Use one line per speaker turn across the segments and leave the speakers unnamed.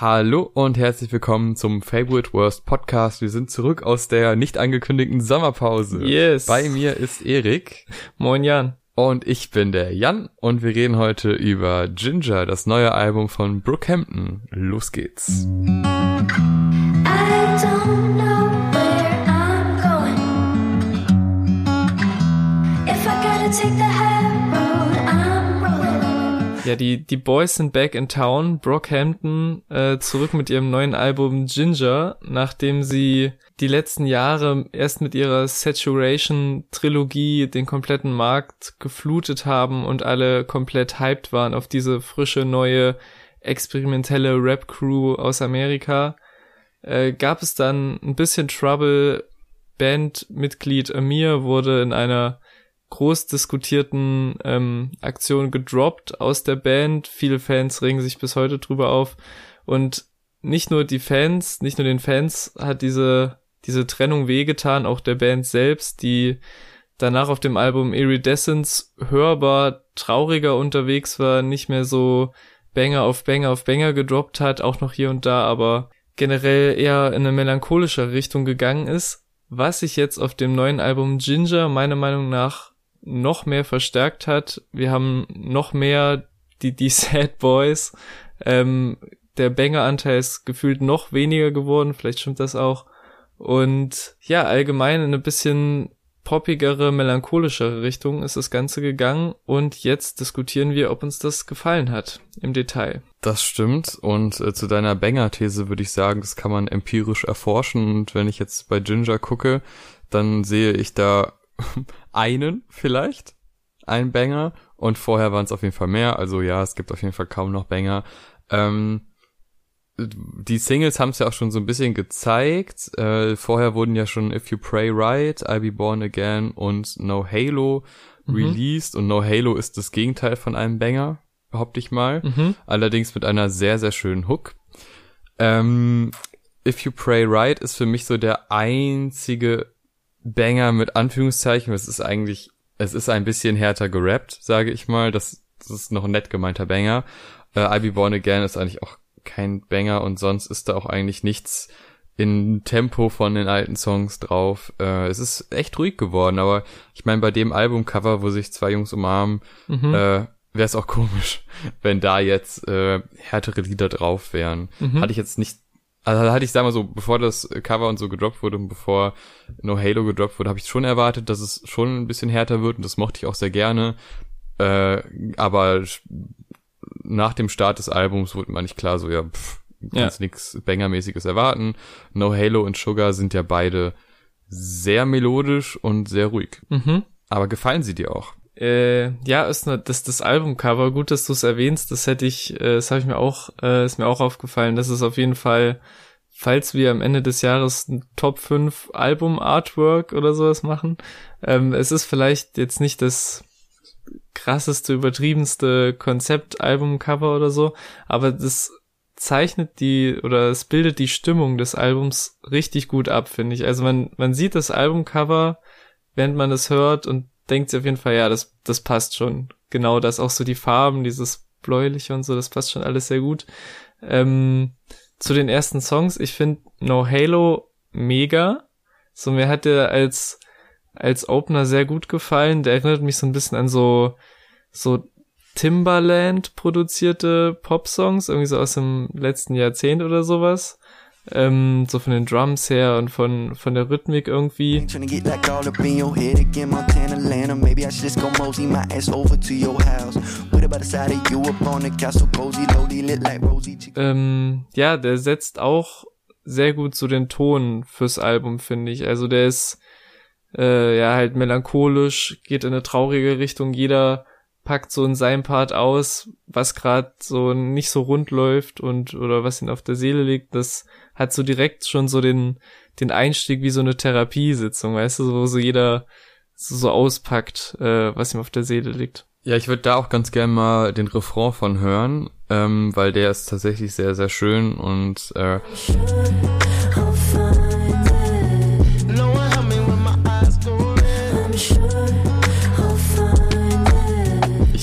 Hallo und herzlich willkommen zum Favorite Worst Podcast. Wir sind zurück aus der nicht angekündigten Sommerpause.
Yes.
Bei mir ist Erik.
Moin Jan.
Und ich bin der Jan und wir reden heute über Ginger, das neue Album von Brookhampton. Los geht's.
Ja, die, die Boys sind back in town. Brockhampton äh, zurück mit ihrem neuen Album Ginger, nachdem sie die letzten Jahre erst mit ihrer Saturation-Trilogie den kompletten Markt geflutet haben und alle komplett hyped waren auf diese frische, neue, experimentelle Rap-Crew aus Amerika, äh, gab es dann ein bisschen Trouble. Bandmitglied Amir wurde in einer groß diskutierten ähm, Aktion gedroppt aus der Band. Viele Fans regen sich bis heute drüber auf. Und nicht nur die Fans, nicht nur den Fans hat diese, diese Trennung wehgetan, auch der Band selbst, die danach auf dem Album Iridescence hörbar trauriger unterwegs war, nicht mehr so Banger auf Banger auf Banger gedroppt hat, auch noch hier und da, aber generell eher in eine melancholische Richtung gegangen ist, was sich jetzt auf dem neuen Album Ginger meiner Meinung nach noch mehr verstärkt hat. Wir haben noch mehr die, die Sad Boys. Ähm, der Banger-Anteil ist gefühlt noch weniger geworden, vielleicht stimmt das auch. Und ja, allgemein in eine bisschen poppigere, melancholischere Richtung ist das Ganze gegangen und jetzt diskutieren wir, ob uns das gefallen hat im Detail.
Das stimmt und äh, zu deiner Banger-These würde ich sagen, das kann man empirisch erforschen und wenn ich jetzt bei Ginger gucke, dann sehe ich da einen vielleicht, ein Banger und vorher waren es auf jeden Fall mehr. Also ja, es gibt auf jeden Fall kaum noch Banger. Ähm, die Singles haben es ja auch schon so ein bisschen gezeigt. Äh, vorher wurden ja schon If You Pray Right, I'll Be Born Again und No Halo mhm. released. Und No Halo ist das Gegenteil von einem Banger, behaupte ich mal. Mhm. Allerdings mit einer sehr, sehr schönen Hook. Ähm, If You Pray Right ist für mich so der einzige Banger mit Anführungszeichen. Es ist eigentlich, es ist ein bisschen härter gerappt, sage ich mal. Das, das ist noch ein nett gemeinter Banger. Äh, I Be Born Again ist eigentlich auch kein Banger und sonst ist da auch eigentlich nichts in Tempo von den alten Songs drauf. Äh, es ist echt ruhig geworden, aber ich meine, bei dem Albumcover, wo sich zwei Jungs umarmen, mhm. äh, wäre es auch komisch, wenn da jetzt äh, härtere Lieder drauf wären. Mhm. Hatte ich jetzt nicht also da hatte ich, sag mal so, bevor das Cover und so gedroppt wurde und bevor No Halo gedroppt wurde, habe ich schon erwartet, dass es schon ein bisschen härter wird und das mochte ich auch sehr gerne. Äh, aber nach dem Start des Albums wurde man nicht klar, so ja, pff, kannst ja. nichts Bangermäßiges erwarten. No Halo und Sugar sind ja beide sehr melodisch und sehr ruhig. Mhm. Aber gefallen sie dir auch?
Äh, ja, ist ne, das das Albumcover. Gut, dass du es erwähnst. Das hätte ich, äh, das habe ich mir auch, äh, ist mir auch aufgefallen. Das ist auf jeden Fall, falls wir am Ende des Jahres ein Top 5 Album Artwork oder sowas machen. Ähm, es ist vielleicht jetzt nicht das krasseste, übertriebenste Konzept-Albumcover oder so, aber das zeichnet die oder es bildet die Stimmung des Albums richtig gut ab, finde ich. Also man, man sieht das Albumcover, während man es hört und denkt sie auf jeden Fall, ja, das, das passt schon. Genau das, auch so die Farben, dieses bläuliche und so, das passt schon alles sehr gut. Ähm, zu den ersten Songs, ich finde No Halo mega. So, mir hat der als, als Opener sehr gut gefallen. Der erinnert mich so ein bisschen an so, so Timbaland produzierte Pop-Songs, irgendwie so aus dem letzten Jahrzehnt oder sowas ähm, so von den Drums her und von, von der Rhythmik irgendwie. Ähm, ja, der setzt auch sehr gut zu den Ton fürs Album, finde ich. Also der ist äh, ja halt melancholisch, geht in eine traurige Richtung. Jeder packt so in seinem Part aus, was gerade so nicht so rund läuft und oder was ihn auf der Seele liegt. Das hat so direkt schon so den den Einstieg wie so eine Therapiesitzung, weißt du, wo so jeder so, so auspackt, äh, was ihm auf der Seele liegt.
Ja, ich würde da auch ganz gern mal den Refrain von hören, ähm, weil der ist tatsächlich sehr, sehr schön und äh,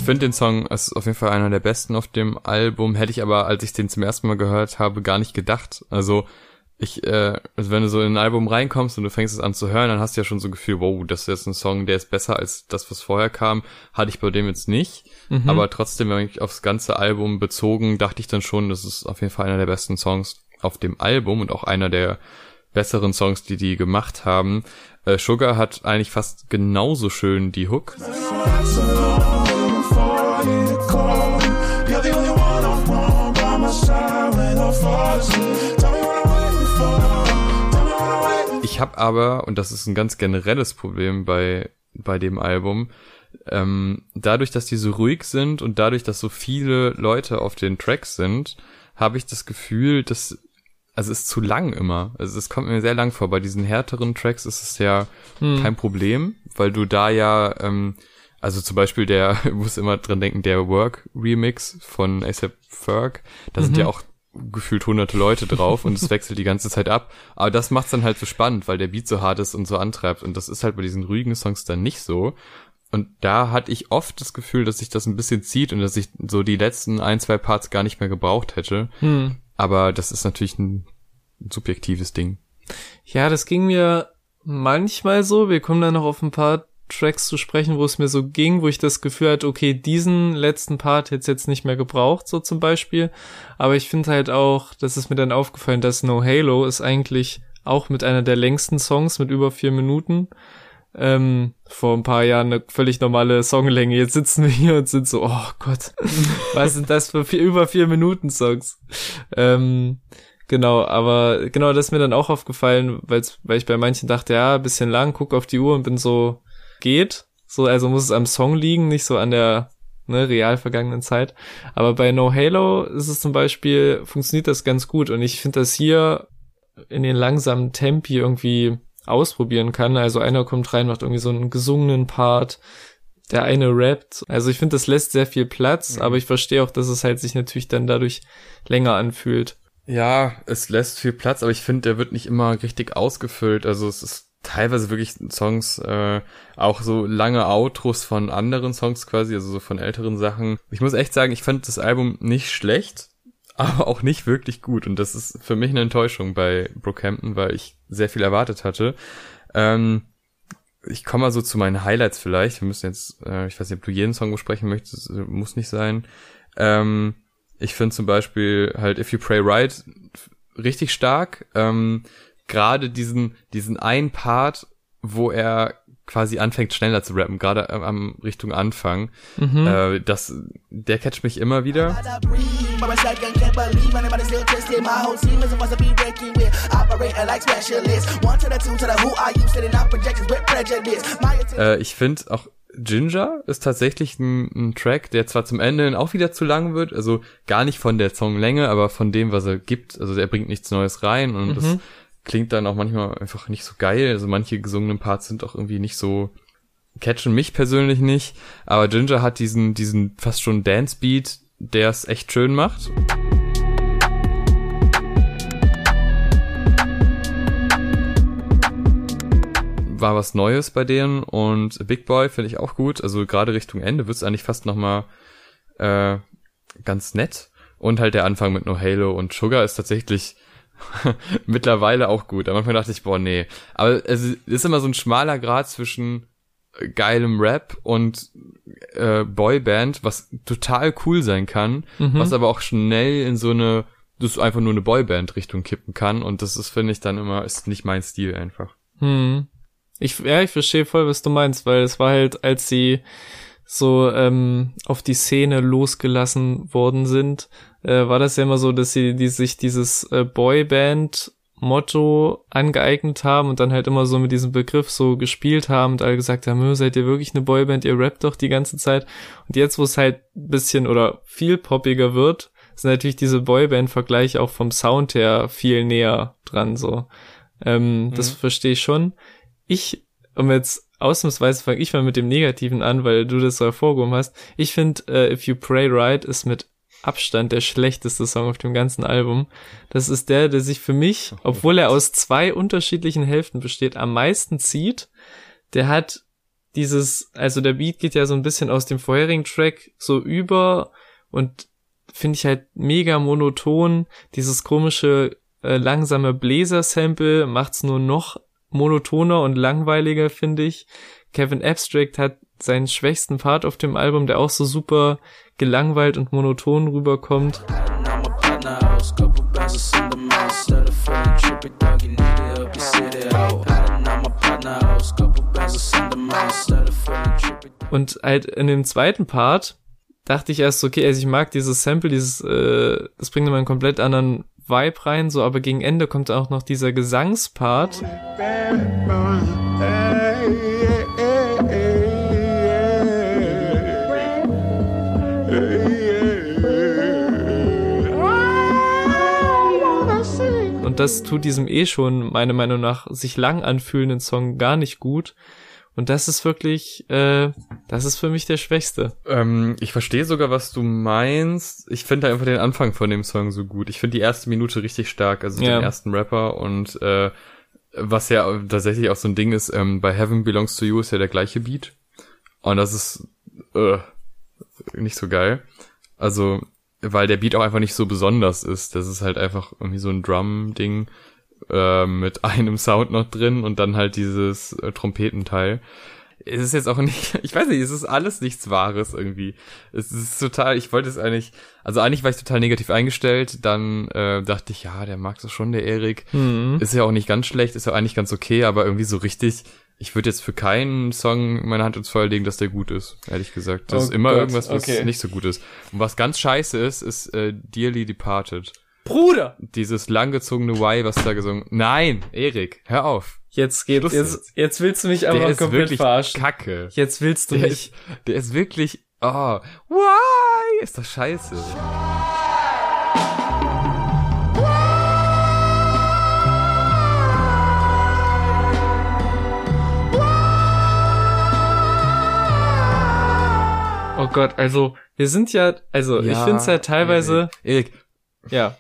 ich finde den Song, es ist auf jeden Fall einer der besten auf dem Album, hätte ich aber, als ich den zum ersten Mal gehört habe, gar nicht gedacht. Also ich, äh, also wenn du so in ein Album reinkommst und du fängst es an zu hören, dann hast du ja schon so ein Gefühl, wow, das ist jetzt ein Song, der ist besser als das, was vorher kam. Hatte ich bei dem jetzt nicht. Mhm. Aber trotzdem, wenn ich aufs ganze Album bezogen, dachte ich dann schon, das ist auf jeden Fall einer der besten Songs auf dem Album und auch einer der besseren Songs, die die gemacht haben. Äh, Sugar hat eigentlich fast genauso schön die Hook. Habe aber, und das ist ein ganz generelles Problem bei, bei dem Album, ähm, dadurch, dass die so ruhig sind und dadurch, dass so viele Leute auf den Tracks sind, habe ich das Gefühl, dass also es ist zu lang immer. Also es kommt mir sehr lang vor. Bei diesen härteren Tracks ist es ja hm. kein Problem, weil du da ja, ähm, also zum Beispiel der, muss immer dran denken, der Work Remix von ASAP Ferg, da mhm. sind ja auch gefühlt hunderte Leute drauf und es wechselt die ganze Zeit ab. Aber das macht's dann halt so spannend, weil der Beat so hart ist und so antreibt. Und das ist halt bei diesen ruhigen Songs dann nicht so. Und da hatte ich oft das Gefühl, dass sich das ein bisschen zieht und dass ich so die letzten ein, zwei Parts gar nicht mehr gebraucht hätte. Hm. Aber das ist natürlich ein subjektives Ding.
Ja, das ging mir manchmal so. Wir kommen da noch auf ein paar Tracks zu sprechen, wo es mir so ging, wo ich das Gefühl hatte, okay, diesen letzten Part hätte jetzt nicht mehr gebraucht, so zum Beispiel. Aber ich finde halt auch, das ist mir dann aufgefallen, dass No Halo ist eigentlich auch mit einer der längsten Songs mit über vier Minuten. Ähm, vor ein paar Jahren eine völlig normale Songlänge. Jetzt sitzen wir hier und sind so, oh Gott, was sind das für vier, über vier Minuten Songs? Ähm, Genau, aber genau, das ist mir dann auch aufgefallen, weil ich bei manchen dachte, ja, bisschen lang, guck auf die Uhr und bin so, geht. So, also muss es am Song liegen, nicht so an der ne, real vergangenen Zeit. Aber bei No Halo ist es zum Beispiel, funktioniert das ganz gut und ich finde das hier in den langsamen Tempi irgendwie ausprobieren kann. Also einer kommt rein, macht irgendwie so einen gesungenen Part, der eine rappt. Also ich finde, das lässt sehr viel Platz, mhm. aber ich verstehe auch, dass es halt sich natürlich dann dadurch länger anfühlt.
Ja, es lässt viel Platz, aber ich finde, der wird nicht immer richtig ausgefüllt. Also es ist teilweise wirklich Songs, äh, auch so lange Outros von anderen Songs quasi, also so von älteren Sachen. Ich muss echt sagen, ich fand das Album nicht schlecht, aber auch nicht wirklich gut. Und das ist für mich eine Enttäuschung bei Brookhampton, weil ich sehr viel erwartet hatte. Ähm, ich komme mal so zu meinen Highlights vielleicht. Wir müssen jetzt, äh, ich weiß nicht, ob du jeden Song besprechen möchtest, muss nicht sein. Ähm, ich finde zum Beispiel halt If You Pray Right richtig stark. Ähm, Gerade diesen, diesen einen Part, wo er quasi anfängt schneller zu rappen, gerade am Richtung Anfang. Mhm. Äh, das, der catcht mich immer wieder. Äh, ich finde auch Ginger ist tatsächlich ein, ein, Track, der zwar zum Ende auch wieder zu lang wird, also gar nicht von der Songlänge, aber von dem, was er gibt. Also er bringt nichts Neues rein und mhm. das klingt dann auch manchmal einfach nicht so geil. Also manche gesungenen Parts sind auch irgendwie nicht so catchen mich persönlich nicht, aber Ginger hat diesen diesen fast schon Dance Beat, der es echt schön macht. war was Neues bei denen und Big Boy finde ich auch gut. Also gerade Richtung Ende wird's eigentlich fast nochmal äh, ganz nett. Und halt der Anfang mit No Halo und Sugar ist tatsächlich mittlerweile auch gut. Am Anfang dachte ich, boah, nee. Aber es ist immer so ein schmaler Grad zwischen geilem Rap und äh, Boyband, was total cool sein kann, mhm. was aber auch schnell in so eine, das ist einfach nur eine Boyband-Richtung kippen kann und das ist, finde ich, dann immer, ist nicht mein Stil einfach.
Hm. Ich, ja, ich verstehe voll, was du meinst, weil es war halt, als sie so ähm, auf die Szene losgelassen worden sind, äh, war das ja immer so, dass sie die, sich dieses äh, Boyband Motto angeeignet haben und dann halt immer so mit diesem Begriff so gespielt haben und alle gesagt haben, seid ihr wirklich eine Boyband, ihr rappt doch die ganze Zeit. Und jetzt, wo es halt bisschen oder viel poppiger wird, sind natürlich diese Boyband-Vergleiche auch vom Sound her viel näher dran, so. Ähm, mhm. Das verstehe ich schon ich, um jetzt ausnahmsweise fange ich mal mit dem Negativen an, weil du das so hervorgehoben hast. Ich finde, uh, If You Pray Right ist mit Abstand der schlechteste Song auf dem ganzen Album. Das ist der, der sich für mich, obwohl er aus zwei unterschiedlichen Hälften besteht, am meisten zieht. Der hat dieses, also der Beat geht ja so ein bisschen aus dem vorherigen Track so über und finde ich halt mega monoton. Dieses komische äh, langsame Bläser-Sample macht's nur noch monotoner und langweiliger, finde ich. Kevin Abstract hat seinen schwächsten Part auf dem Album, der auch so super gelangweilt und monoton rüberkommt. Und halt in dem zweiten Part dachte ich erst, okay, also ich mag dieses Sample, dieses, äh, das bringt immer einen komplett anderen Vibe rein, so, aber gegen Ende kommt auch noch dieser Gesangspart. Und das tut diesem eh schon, meiner Meinung nach, sich lang anfühlenden Song gar nicht gut. Und das ist wirklich, äh, das ist für mich der Schwächste.
Ähm, ich verstehe sogar, was du meinst. Ich finde einfach den Anfang von dem Song so gut. Ich finde die erste Minute richtig stark, also ja. den ersten Rapper und äh, was ja tatsächlich auch so ein Ding ist, ähm, bei Heaven Belongs to You ist ja der gleiche Beat. Und das ist äh, nicht so geil. Also, weil der Beat auch einfach nicht so besonders ist. Das ist halt einfach irgendwie so ein Drum-Ding äh, mit einem Sound noch drin und dann halt dieses äh, Trompetenteil. Es ist jetzt auch nicht, ich weiß nicht, es ist alles nichts Wahres irgendwie. Es ist total, ich wollte es eigentlich, also eigentlich war ich total negativ eingestellt, dann äh, dachte ich, ja, der mag es schon, der Erik. Mhm. Ist ja auch nicht ganz schlecht, ist ja eigentlich ganz okay, aber irgendwie so richtig, ich würde jetzt für keinen Song meine Hand ins Feuer legen, dass der gut ist, ehrlich gesagt. Das oh ist immer Gott, irgendwas, was okay. nicht so gut ist. Und was ganz scheiße ist, ist äh, Dearly Departed.
Bruder!
Dieses langgezogene Y, was da gesungen. Nein, Erik, hör auf.
Jetzt geht jetzt, jetzt willst du mich aber der komplett
ist
verarschen.
Kacke.
Jetzt willst du
der
mich.
Ist, der ist wirklich. Oh, why? Ist doch scheiße.
Oh Gott, also wir sind ja, also ja, ich finde es halt teilweise.
Erik, Erik,
ja.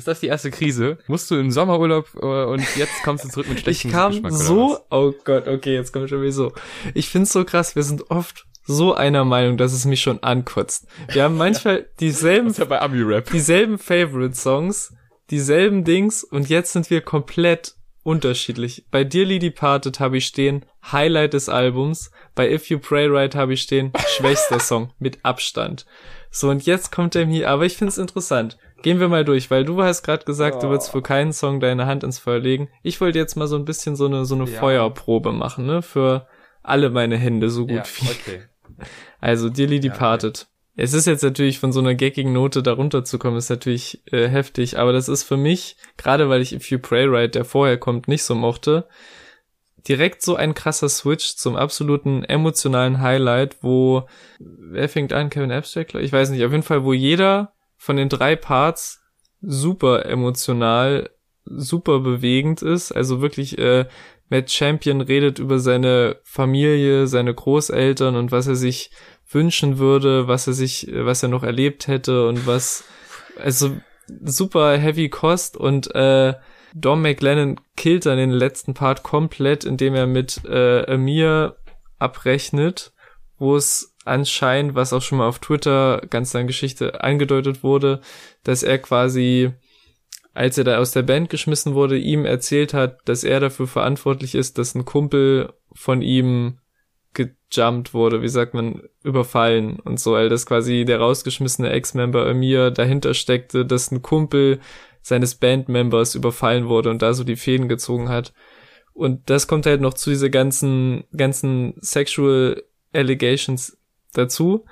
Ist das die erste Krise? Musst du im Sommerurlaub äh, und jetzt kommst du zurück mit schlechtem
Ich kam
Geschmack,
so, oh Gott, okay, jetzt kommt schon wieder so. Ich find's so krass, wir sind oft so einer Meinung, dass es mich schon ankotzt. Wir haben manchmal dieselben,
ja bei Ami-Rap.
dieselben Favorite-Songs, dieselben Dings und jetzt sind wir komplett unterschiedlich. Bei Dearly Departed habe ich stehen Highlight des Albums, bei If You Pray Right habe ich stehen schwächster Song mit Abstand. So und jetzt kommt er hier, aber ich find's interessant. Gehen wir mal durch, weil du hast gerade gesagt, oh. du willst für keinen Song deine Hand ins Feuer legen. Ich wollte jetzt mal so ein bisschen so eine so eine ja. Feuerprobe machen, ne, für alle meine Hände so gut ja, wie. Okay. Also Dearly Departed. Ja, okay. Es ist jetzt natürlich von so einer geckigen Note darunter zu kommen, ist natürlich äh, heftig, aber das ist für mich, gerade weil ich If You Pray Right, der vorher kommt, nicht so mochte, direkt so ein krasser Switch zum absoluten emotionalen Highlight, wo, wer fängt an? Kevin Abstract? Ich weiß nicht, auf jeden Fall, wo jeder von den drei Parts super emotional, super bewegend ist. Also wirklich, äh, Matt Champion redet über seine Familie, seine Großeltern und was er sich wünschen würde, was er sich, was er noch erlebt hätte und was, also super heavy Kost und äh, Dom McLennan killt dann den letzten Part komplett, indem er mit äh, Amir abrechnet, wo es anscheinend, was auch schon mal auf Twitter ganz lange Geschichte angedeutet wurde, dass er quasi, als er da aus der Band geschmissen wurde, ihm erzählt hat, dass er dafür verantwortlich ist, dass ein Kumpel von ihm gejumpt wurde, wie sagt man, überfallen und so, weil das quasi der rausgeschmissene Ex-Member Amir dahinter steckte, dass ein Kumpel seines Bandmembers überfallen wurde und da so die Fäden gezogen hat. Und das kommt halt noch zu diese ganzen, ganzen Sexual Allegations dazu.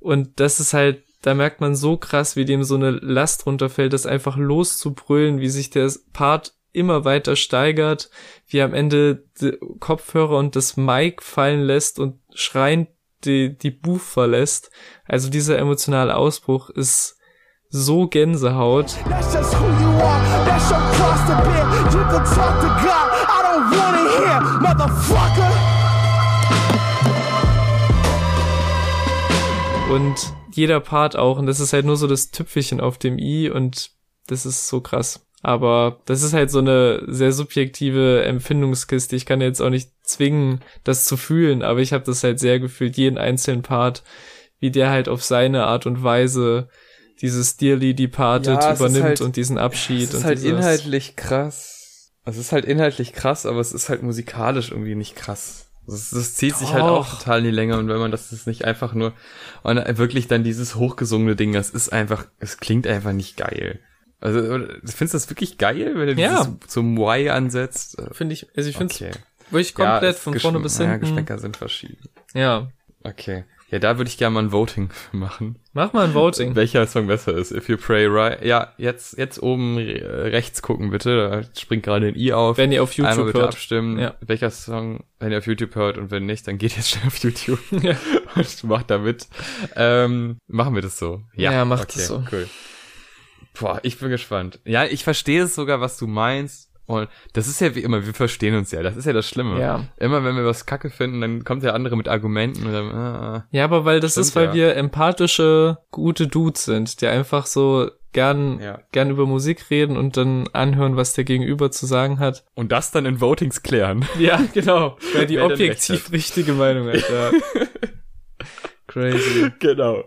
Und das ist halt, da merkt man so krass, wie dem so eine Last runterfällt, das einfach loszubrüllen, wie sich der Part immer weiter steigert, wie am Ende Kopfhörer und das Mic fallen lässt und schreiend die, die Booth verlässt. Also dieser emotionale Ausbruch ist so Gänsehaut. Und jeder Part auch. Und das ist halt nur so das Tüpfelchen auf dem i und das ist so krass. Aber das ist halt so eine sehr subjektive Empfindungskiste. Ich kann jetzt auch nicht zwingen, das zu fühlen, aber ich habe das halt sehr gefühlt, jeden einzelnen Part, wie der halt auf seine Art und Weise dieses Dearly Departed
Ja,
übernimmt
halt-
und diesen Abschied.
Es ist halt
dieses,
inhaltlich krass. Es ist halt inhaltlich krass, aber es ist halt musikalisch irgendwie nicht krass. Das, das zieht sich halt auch total in die Länge und wenn man das ist nicht einfach nur und wirklich dann dieses hochgesungene Ding, das ist einfach, es klingt einfach nicht geil. Also findest du das wirklich geil, wenn du
Ja.
dieses zum Y ansetzt?
Finde ich, also ich finde
Okay.
es wirklich komplett
es-
von vorne bis
Ja,
hinten.
Geschmäcker sind verschieden.
Ja.
Okay. Ja, da würde ich gerne mal ein Voting machen.
Mach mal ein Voting.
Welcher Song besser ist? If You Pray Right. Ja, jetzt, jetzt oben rechts gucken bitte. Da springt gerade ein i auf.
Wenn ihr auf
Einmal
YouTube
bitte
hört.
abstimmen,
Ja.
welcher Song, wenn ihr auf YouTube hört und wenn nicht, dann geht jetzt schnell auf YouTube
Ja.
und macht da mit. Ähm, machen wir das so?
Ja, macht
okay,
es so.
Cool. Boah, ich bin gespannt. Ja, ich verstehe es sogar, was du meinst. Und das ist ja wie immer, wir verstehen uns ja. Das ist ja das Schlimme.
Ja.
Immer wenn wir was Kacke finden, dann kommt der andere mit Argumenten und dann, ah,
Ja, aber weil das
Stimmt,
ist, weil
ja.
wir empathische, gute Dudes sind, die einfach so gern,
Ja.
gern über Musik reden und dann anhören, was der Gegenüber zu sagen hat.
und das dann in Votings klären.
Ja, genau. Weil die
Wer
objektiv richtige Meinung hat, ja. Crazy.
genau.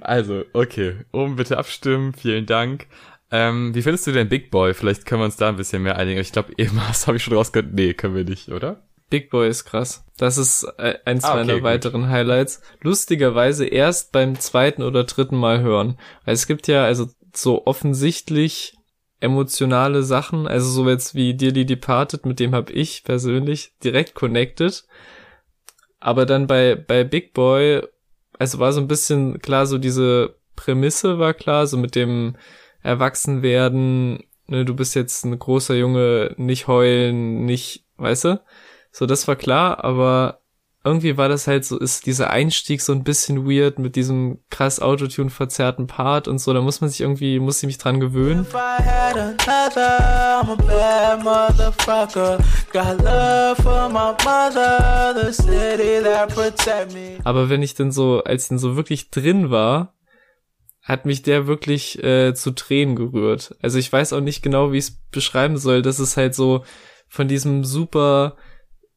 Also, okay. Oben bitte abstimmen. Vielen Dank. Ähm, wie findest du denn Big Boy? Vielleicht können wir uns da ein bisschen mehr einigen. Ich glaube, eben das habe ich schon rausgehört. Nee, können wir nicht, oder?
Big Boy ist krass. Das ist äh, eins
Ah, okay,
meiner
gut.
weiteren Highlights. Lustigerweise erst beim zweiten oder dritten Mal hören. Weil es gibt ja also so offensichtlich emotionale Sachen, also so jetzt wie Dearly Departed, mit dem habe ich persönlich direkt connected. Aber dann bei, bei Big Boy, also war so ein bisschen klar, so diese Prämisse war klar, so mit dem Erwachsenwerden, ne, du bist jetzt ein großer Junge, nicht heulen, nicht, weißt du? So, das war klar, aber irgendwie war das halt so, ist dieser Einstieg so ein bisschen weird mit diesem krass Autotune verzerrten Part und so, da muss man sich irgendwie, muss ich mich dran gewöhnen. Aber wenn ich denn so, als ich denn so wirklich drin war, hat mich der wirklich äh, zu Tränen gerührt. Also ich weiß auch nicht genau, wie ich es beschreiben soll. Das ist halt so von diesem super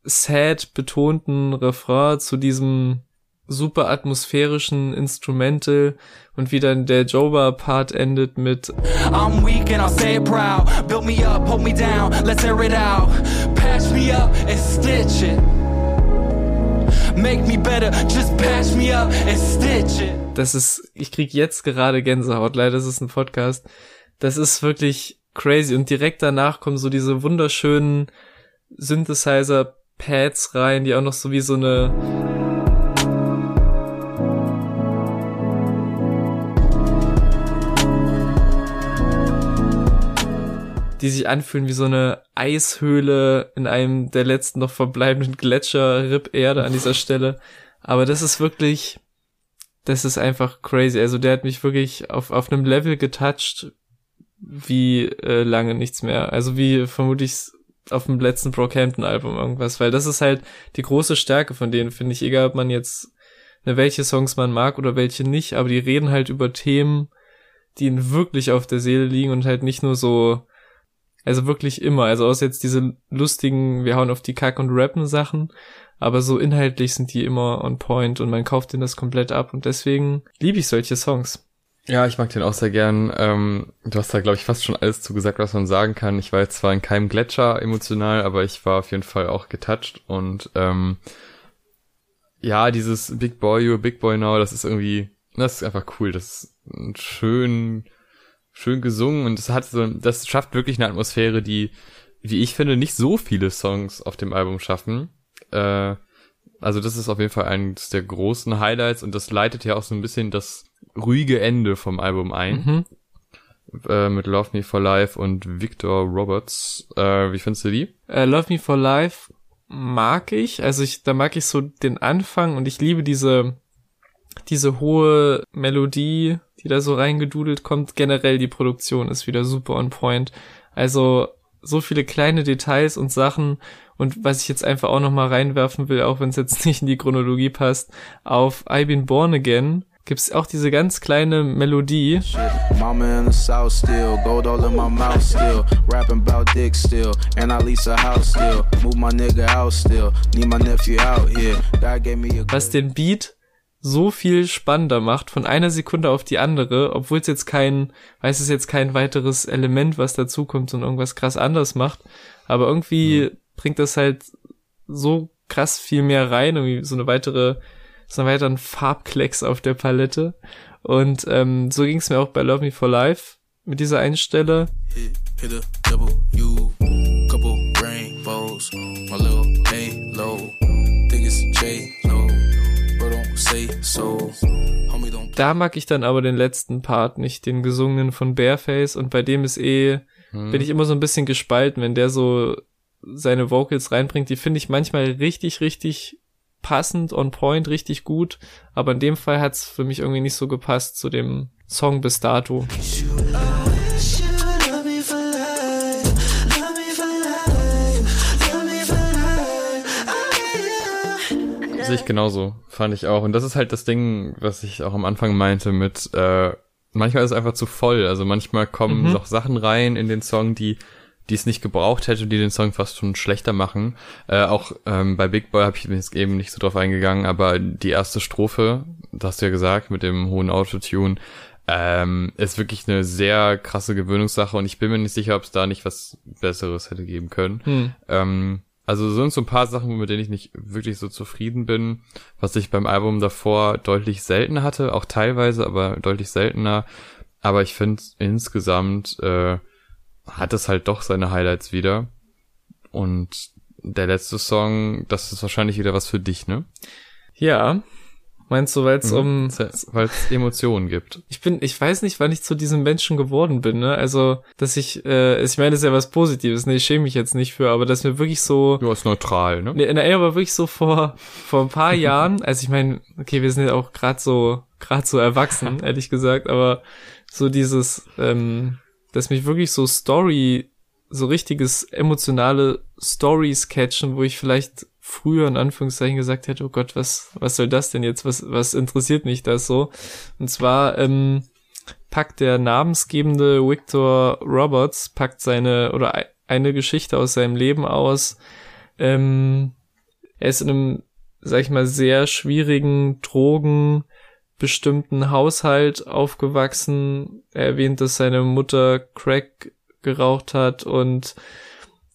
sad betonten Refrain zu diesem super atmosphärischen Instrumental und wie dann der Joba-Part endet mit
I'm weak and I'll say it proud. Build me up, hold me down, let's air it out. Patch me up and stitch it. Make me better, just patch me up and stitch it.
Das ist, ich krieg jetzt gerade Gänsehaut, leider ist es ein Podcast. Das ist wirklich crazy und direkt danach kommen so diese wunderschönen Synthesizer-Pads rein, die auch noch so wie so eine die sich anfühlen wie so eine Eishöhle in einem der letzten noch verbleibenden Gletscher, Rip Erde an dieser Stelle. Aber das ist wirklich, das ist einfach crazy. Also der hat mich wirklich auf, auf einem Level getoucht, wie äh, lange nichts mehr. Also wie vermutlich auf dem letzten Brockhampton-Album irgendwas, weil das ist halt die große Stärke von denen, finde ich, egal ob man jetzt ne, welche Songs man mag oder welche nicht, aber die reden halt über Themen, die ihnen wirklich auf der Seele liegen und halt nicht nur so, also wirklich immer, also außer jetzt diese lustigen, wir hauen auf die Kack- und Rappen-Sachen, aber so inhaltlich sind die immer on point und man kauft denen das komplett ab und deswegen liebe ich solche Songs.
Ja, ich mag den auch sehr gern. Ähm, du hast da, glaube ich, fast schon alles zugesagt, was man sagen kann. Ich war jetzt zwar in keinem Gletscher emotional, aber ich war auf jeden Fall auch getoucht und ähm, ja, dieses Big Boy, you're Big Boy now, das ist irgendwie, das ist einfach cool. Das ist schön, schön gesungen und es hat so, das schafft wirklich eine Atmosphäre, die, wie ich finde, nicht so viele Songs auf dem Album schaffen. Äh, also das ist auf jeden Fall eines der großen Highlights und das leitet ja auch so ein bisschen das ruhige Ende vom Album ein.
Mhm.
Äh, mit Love Me for Life und Victor Roberts. Äh, wie findest du die?
Äh, Love Me for Life mag ich, also ich, da mag ich so den Anfang und ich liebe diese, diese hohe Melodie, die da so reingedudelt kommt. Generell die Produktion ist wieder super on point. Also so viele kleine Details und Sachen und was ich jetzt einfach auch noch mal reinwerfen will, auch wenn es jetzt nicht in die Chronologie passt, auf I Been Born Again gibt's auch diese ganz kleine Melodie.
Mama in the south still, gold all in my mouth still, rapping about dick still, and I lease a house still, move my nigga out still, need my nephew out here. God gave me a
was den Beat so viel spannender macht von einer Sekunde auf die andere, obwohl es jetzt kein, weiß es jetzt kein weiteres Element, was dazukommt und irgendwas krass anders macht, aber irgendwie mhm. bringt das halt so krass viel mehr rein, irgendwie so eine weitere, so einen weiteren Farbklecks auf der Palette. Und ähm, so ging es mir auch bei Love Me for Life mit dieser einen Stelle. Da mag ich dann aber den letzten Part nicht, den gesungenen von Bareface und bei dem ist eh, hm. bin ich immer so ein bisschen gespalten, wenn der so seine Vocals reinbringt, die finde ich manchmal richtig, richtig passend, on point, richtig gut, aber in dem Fall hat's für mich irgendwie nicht so gepasst zu dem Song bis dato.
Sehe ich genauso, fand ich auch. Und das ist halt das Ding, was ich auch am Anfang meinte mit, äh, manchmal ist es einfach zu voll. Also manchmal kommen mhm. noch Sachen rein in den Song, die die es nicht gebraucht hätte, die den Song fast schon schlechter machen. Äh, auch ähm, bei Big Boy habe ich jetzt eben nicht so drauf eingegangen, aber die erste Strophe, das hast du ja gesagt, mit dem hohen Autotune, ähm, ist wirklich eine sehr krasse Gewöhnungssache und ich bin mir nicht sicher, ob es da nicht was Besseres hätte geben können. Hm. Ähm, also sind so ein paar Sachen, mit denen ich nicht wirklich so zufrieden bin, was ich beim Album davor deutlich selten hatte, auch teilweise, aber deutlich seltener. Aber ich finde insgesamt äh, hat es halt doch seine Highlights wieder. Und der letzte Song, das ist wahrscheinlich wieder was für dich, ne?
Ja. Meinst du, weil es mhm. um
weil es Emotionen gibt?
Ich bin, ich weiß nicht, wann ich zu diesem Menschen geworden bin, ne? Also, dass ich, äh, ich meine, das ist ja was Positives, ne? Ich schäme mich jetzt nicht für, aber dass mir wirklich so.
Du warst neutral, ne?
Ne, ne, aber wirklich so vor vor ein paar Jahren, also ich meine, okay, wir sind ja auch gerade so gerade so erwachsen, ehrlich gesagt, aber so dieses ähm, dass mich wirklich so Story, so richtiges emotionale Stories catchen, wo ich vielleicht früher in Anführungszeichen gesagt hätte, oh Gott, was, was soll das denn jetzt? Was, was interessiert mich das so? Und zwar, ähm, packt der namensgebende Victor Roberts, packt seine, oder eine Geschichte aus seinem Leben aus. Ähm, er ist in einem, sag ich mal, sehr schwierigen Drogen, bestimmten Haushalt aufgewachsen. Er erwähnt, dass seine Mutter Crack geraucht hat und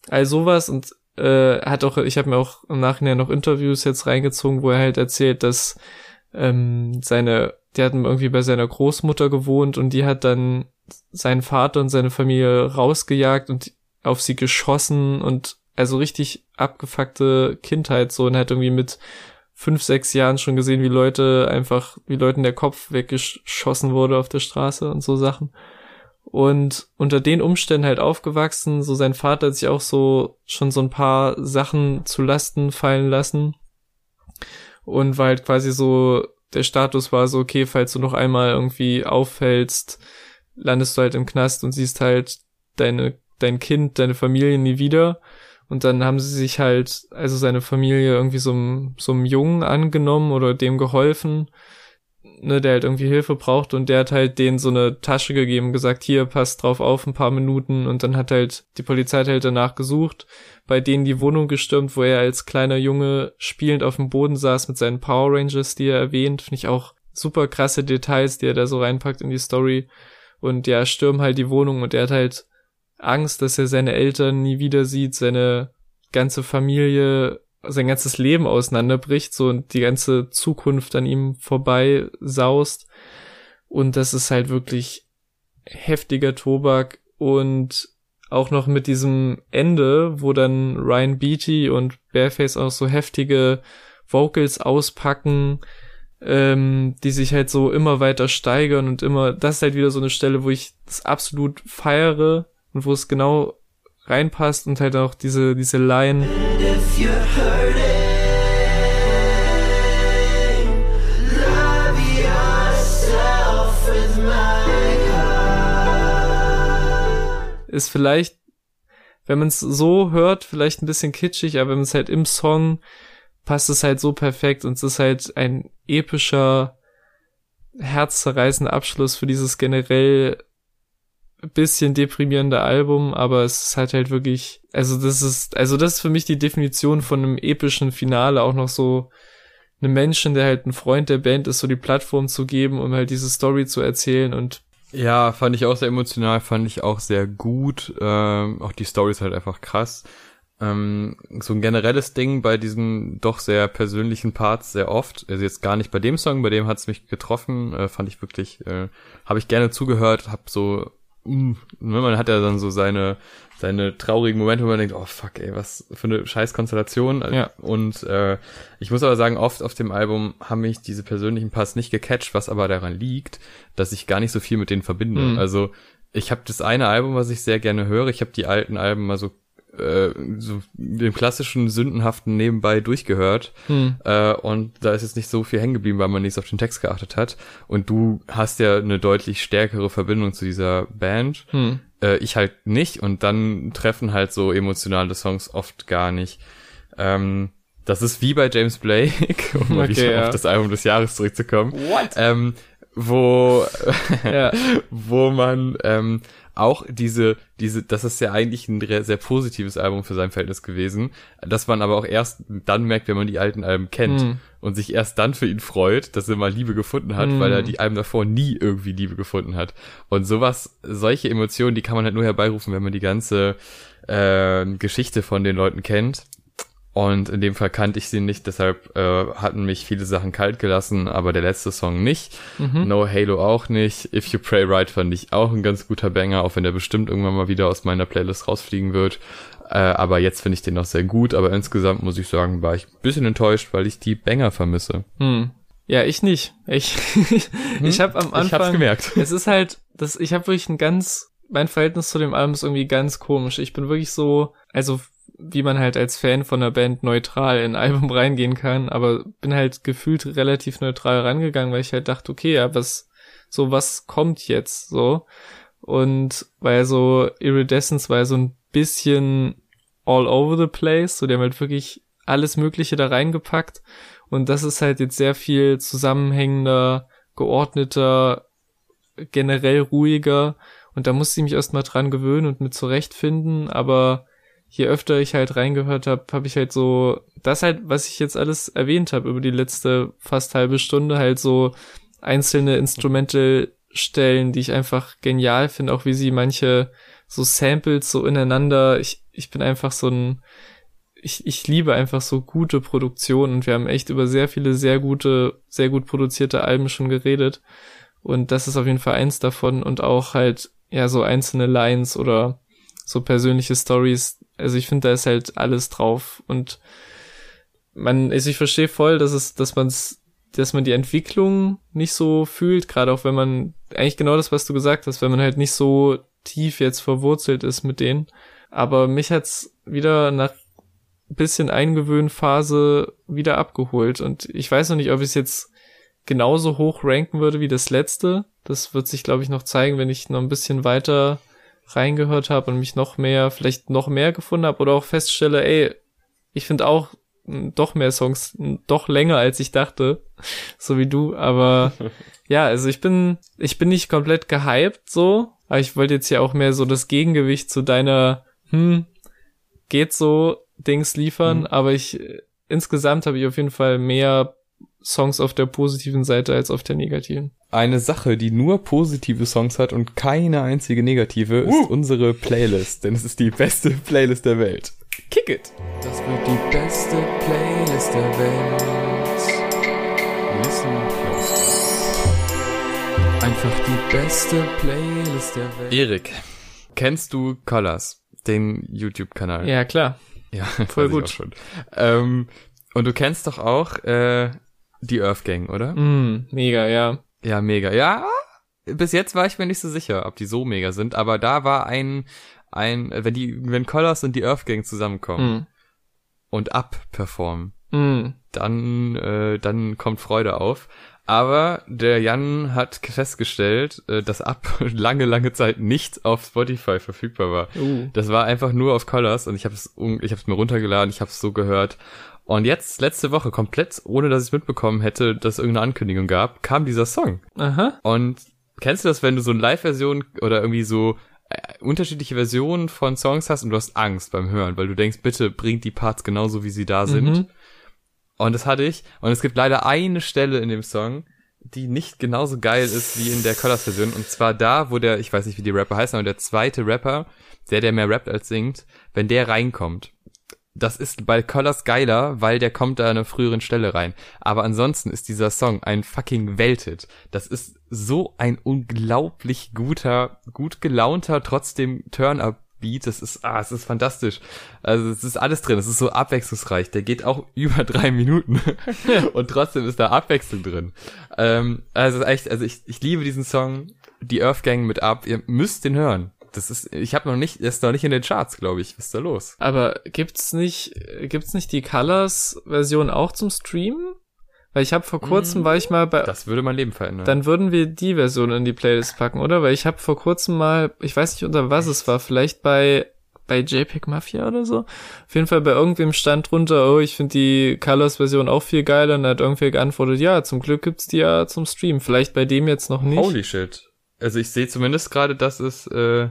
all sowas und äh, hat auch, ich habe mir auch im Nachhinein noch Interviews jetzt reingezogen, wo er halt erzählt, dass ähm, seine, der hat irgendwie bei seiner Großmutter gewohnt und die hat dann seinen Vater und seine Familie rausgejagt und auf sie geschossen und also richtig abgefuckte Kindheit so und hat irgendwie mit fünf, sechs Jahren schon gesehen, wie Leute einfach, wie Leuten der Kopf weggeschossen wurde auf der Straße und so Sachen. Und unter den Umständen halt aufgewachsen, so sein Vater hat sich auch so schon so ein paar Sachen zu Lasten fallen lassen. Und weil halt quasi so der Status war so, okay, falls du noch einmal irgendwie auffällst, landest du halt im Knast und siehst halt deine, dein Kind, deine Familie nie wieder. Und dann haben sie sich halt, also seine Familie irgendwie so einem, so einem Jungen angenommen oder dem geholfen, ne, der halt irgendwie Hilfe braucht und der hat halt denen so eine Tasche gegeben, gesagt, hier, passt drauf auf, ein paar Minuten und dann hat halt, die Polizei halt danach gesucht, bei denen die Wohnung gestürmt, wo er als kleiner Junge spielend auf dem Boden saß mit seinen Power Rangers, die er erwähnt, finde ich auch super krasse Details, die er da so reinpackt in die Story. Und ja, stürmen halt die Wohnung und er hat halt Angst, dass er seine Eltern nie wieder sieht, seine ganze Familie, sein ganzes Leben auseinanderbricht, so und die ganze Zukunft an ihm vorbei saust. Und das ist halt wirklich heftiger Tobak und auch noch mit diesem Ende, wo dann Ryan Beatty und Bareface auch so heftige Vocals auspacken, ähm, die sich halt so immer weiter steigern und immer, das ist halt wieder so eine Stelle, wo ich das absolut feiere, und wo es genau reinpasst und halt auch diese, diese Line. Ist vielleicht, wenn man es so hört, vielleicht ein bisschen kitschig, aber wenn man es halt im Song passt es halt so perfekt und es ist halt ein epischer herzzerreißende Abschluss für dieses generell bisschen deprimierende Album, aber es ist halt wirklich, also das ist, also das ist für mich die Definition von einem epischen Finale, auch noch so einem Menschen, der halt ein Freund der Band ist, so die Plattform zu geben, um halt diese Story zu erzählen und
ja, fand ich auch sehr emotional, fand ich auch sehr gut. Ähm, auch die Story ist halt einfach krass. Ähm, so ein generelles Ding bei diesen doch sehr persönlichen Parts sehr oft. Also jetzt gar nicht bei dem Song, bei dem hat's mich getroffen, äh, fand ich wirklich, äh, habe ich gerne zugehört, hab so uh, man hat ja dann so seine seine traurigen Momente, wo man denkt, oh fuck, ey, was für eine scheiß Konstellation.
Ja.
Und äh, ich muss aber sagen, oft auf dem Album haben mich diese persönlichen Parts nicht gecatcht, was aber daran liegt, dass ich gar nicht so viel mit denen verbinde.
Mhm.
Also ich habe das eine Album, was ich sehr gerne höre. Ich habe die alten Alben mal so äh, so dem klassischen sündenhaften nebenbei durchgehört
hm.
äh, und da ist jetzt nicht so viel hängen geblieben, weil man nicht auf den Text geachtet hat und du hast ja eine deutlich stärkere Verbindung zu dieser Band
Hm.
äh, ich halt nicht und dann treffen halt so emotionale Songs oft gar nicht ähm, das ist wie bei James Blake um mal
Okay,
wieder
ja.
auf das Album des Jahres zurückzukommen
What?
ähm, wo
Ja.
wo man ähm, auch diese, diese, das ist ja eigentlich ein sehr positives Album für sein Verhältnis gewesen, dass man aber auch erst dann merkt, wenn man die alten Alben kennt
Hm.
und sich erst dann für ihn freut, dass er mal Liebe gefunden hat,
Hm.
weil er die Alben davor nie irgendwie Liebe gefunden hat. Und sowas, solche Emotionen, die kann man halt nur herbeirufen, wenn man die ganze äh, Geschichte von den Leuten kennt. Und in dem Fall kannte ich sie nicht, deshalb äh, hatten mich viele Sachen kalt gelassen, aber der letzte Song nicht.
Mhm.
No Halo auch nicht. If You Pray Right fand ich auch ein ganz guter Banger, auch wenn der bestimmt irgendwann mal wieder aus meiner Playlist rausfliegen wird. Äh, aber jetzt finde ich den noch sehr gut, aber insgesamt muss ich sagen, war ich ein bisschen enttäuscht, weil ich die Banger vermisse.
Hm. Ja, ich nicht. Ich, ich habe am Anfang.
Ich hab's gemerkt.
Es ist halt, das, ich habe wirklich ein ganz, mein Verhältnis zu dem Album ist irgendwie ganz komisch. Ich bin wirklich so, also wie man halt als Fan von einer Band neutral in ein Album reingehen kann, aber bin halt gefühlt relativ neutral rangegangen, weil ich halt dachte, okay, ja, was, so was kommt jetzt so? Und weil so Iridescence war so ein bisschen all over the place, so die haben halt wirklich alles Mögliche da reingepackt und das ist halt jetzt sehr viel zusammenhängender, geordneter, generell ruhiger und da musste ich mich erstmal dran gewöhnen und mit zurechtfinden, aber je öfter ich halt reingehört habe, habe ich halt so, das halt, was ich jetzt alles erwähnt habe über die letzte fast halbe Stunde, halt so einzelne Instrumental-Stellen, die ich einfach genial finde, auch wie sie manche so Samples so ineinander, ich, ich bin einfach so ein, ich, ich liebe einfach so gute Produktionen und wir haben echt über sehr viele sehr gute, sehr gut produzierte Alben schon geredet. Und das ist auf jeden Fall eins davon und auch halt, ja, so einzelne Lines oder so persönliche Stories. Also ich finde, da ist halt alles drauf und man, also ich verstehe voll, dass es, dass man's, dass man die Entwicklung nicht so fühlt, gerade auch wenn man, eigentlich genau das, was du gesagt hast, wenn man halt nicht so tief jetzt verwurzelt ist mit denen. Aber mich hat's wieder nach bisschen Eingewöhnphase wieder abgeholt und ich weiß noch nicht, ob ich es jetzt genauso hoch ranken würde wie das letzte. Das wird sich, glaube ich, noch zeigen, wenn ich noch ein bisschen weiter reingehört habe und mich noch mehr, vielleicht noch mehr gefunden habe oder auch feststelle, ey, ich finde auch m, doch mehr Songs m, doch länger als ich dachte, so wie du, aber ja, also ich bin ich bin nicht komplett gehypt so, aber ich wollte jetzt ja auch mehr so das Gegengewicht zu deiner hm geht so Dings liefern,
Mhm.
aber ich äh, insgesamt habe ich auf jeden Fall mehr Songs auf der positiven Seite als auf der negativen.
Eine Sache, die nur positive Songs hat und keine einzige negative, ist unsere Playlist, denn es ist die beste Playlist der Welt. Kick it!
Das wird die beste Playlist der Welt.
Listen close.
Einfach die beste Playlist der Welt.
Erik, kennst du Colors, den YouTube-Kanal?
Ja, klar.
Ja,
Voll gut.
Ähm, und du kennst doch auch äh, die Earth Gang, oder?
Mm, mega, ja.
Ja, mega. Ja, bis jetzt war ich mir nicht so sicher, ob die so mega sind, aber da war ein, ein, wenn die, wenn Colors und die Earth Gang zusammenkommen
Mm,
und abperformen,
mm,
dann, äh, dann kommt Freude auf. Aber der Jan hat festgestellt, äh, dass ab lange, lange Zeit nicht auf Spotify verfügbar war.
Uh.
Das war einfach nur auf Colors und ich habe es ich habe es mir runtergeladen, ich habe es so gehört. Und jetzt letzte Woche komplett ohne dass ich mitbekommen hätte, dass es irgendeine Ankündigung gab, kam dieser Song.
Aha.
Und kennst du das, wenn du so eine Live-Version oder irgendwie so äh, unterschiedliche Versionen von Songs hast und du hast Angst beim Hören, weil du denkst, bitte bringt die Parts genauso, wie sie da sind.
Mhm.
Und das hatte ich. Und es gibt leider eine Stelle in dem Song, die nicht genauso geil ist wie in der Colors-Version. Und zwar da, wo der, ich weiß nicht, wie die Rapper heißen, aber der zweite Rapper, der, der mehr rappt als singt, wenn der reinkommt. Das ist bei Colors geiler, weil der kommt da an einer früheren Stelle rein. Aber ansonsten ist dieser Song ein fucking Welthit. Das ist so ein unglaublich guter, gut gelaunter, trotzdem Turn-Up Beat, das ist, ah, es ist fantastisch. Also es ist alles drin, es ist so abwechslungsreich. Der geht auch über drei Minuten und trotzdem ist da Abwechslung drin. Ähm, also echt, also ich, ich liebe diesen Song, die Earth Gang mit ab. Ihr müsst den hören. Das ist, ich habe noch nicht, der ist noch nicht in den Charts, glaube ich. Was ist da los?
Aber gibt's nicht, gibt's nicht die Colors-Version auch zum Streamen? Weil ich habe vor kurzem,
Mm,
war ich mal bei,
Das würde mein Leben verändern.
dann würden wir die Version in die Playlist packen, oder? Weil ich habe vor kurzem mal, ich weiß nicht unter was es war, vielleicht bei bei JPEG Mafia oder so. Auf jeden Fall bei irgendwem stand drunter, oh, ich finde die Colors-Version auch viel geiler. Und dann hat irgendwer geantwortet, ja, zum Glück gibt's die ja zum Stream. Vielleicht bei dem jetzt noch nicht.
Holy shit. Also ich sehe zumindest gerade, dass es äh,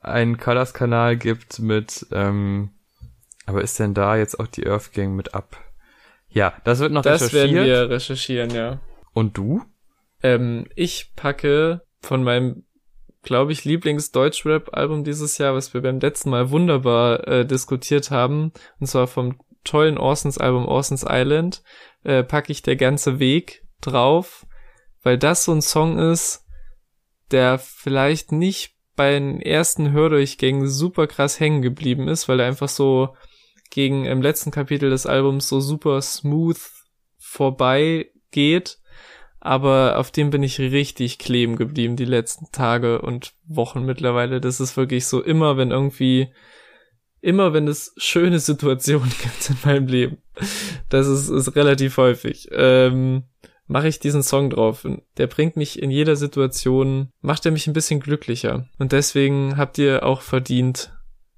einen Colors-Kanal gibt mit, ähm, aber ist denn da jetzt auch die Earth Gang mit ab? Ja, das wird noch
das werden
recherchiert.
wir recherchieren, ja.
Und du?
Ähm, ich packe von meinem, glaube ich, Lieblings-Deutsch-Rap-Album dieses Jahr, was wir beim letzten Mal wunderbar äh, diskutiert haben, und zwar vom tollen Orsons Album Orsons Island, äh, packe ich der ganze Weg drauf, weil das so ein Song ist, der vielleicht nicht bei den ersten Hördurchgängen super krass hängen geblieben ist, weil er einfach so gegen im letzten Kapitel des Albums so super smooth vorbei geht aber auf dem bin ich richtig kleben geblieben die letzten Tage und Wochen mittlerweile. Das ist wirklich so immer, wenn irgendwie, immer wenn es schöne Situationen gibt in meinem Leben, das ist, ist relativ häufig, ähm, mache ich diesen Song drauf. Und der bringt mich in jeder Situation, macht er mich ein bisschen glücklicher. Und deswegen habt ihr auch verdient,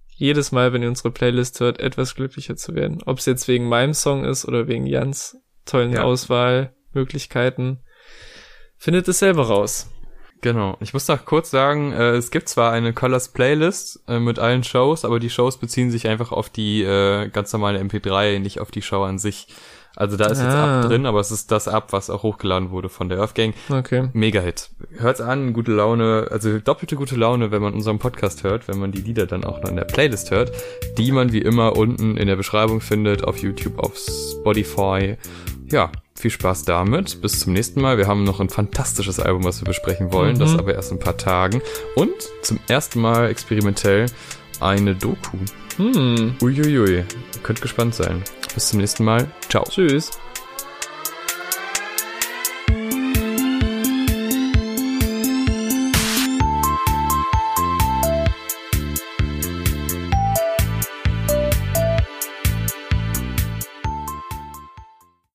jedes Mal, wenn ihr unsere Playlist hört, etwas glücklicher zu werden. Ob es jetzt wegen meinem Song ist oder wegen Jans tollen
Ja.
Auswahlmöglichkeiten. Findet es selber raus.
Genau. Ich muss noch kurz sagen, äh, es gibt zwar eine Colors Playlist äh, mit allen Shows, aber die Shows beziehen sich einfach auf die äh, ganz normale MP3, nicht auf die Show an sich. Also da ist jetzt
Ah.
Ab drin, aber es ist das Ab, was auch hochgeladen wurde von der Earth Gang.
Okay.
Mega-Hit. Hört's an, gute Laune, also doppelte gute Laune, wenn man unseren Podcast hört, wenn man die Lieder dann auch noch in der Playlist hört, die man wie immer unten in der Beschreibung findet, auf YouTube, auf Spotify. Ja, viel Spaß damit. Bis zum nächsten Mal. Wir haben noch ein fantastisches Album, was wir besprechen wollen,
Mhm.
das aber erst in ein paar Tagen. Und zum ersten Mal experimentell eine Doku.
Hm.
Uiuiui. Ihr könnt gespannt sein. Bis zum nächsten Mal. Ciao.
Tschüss.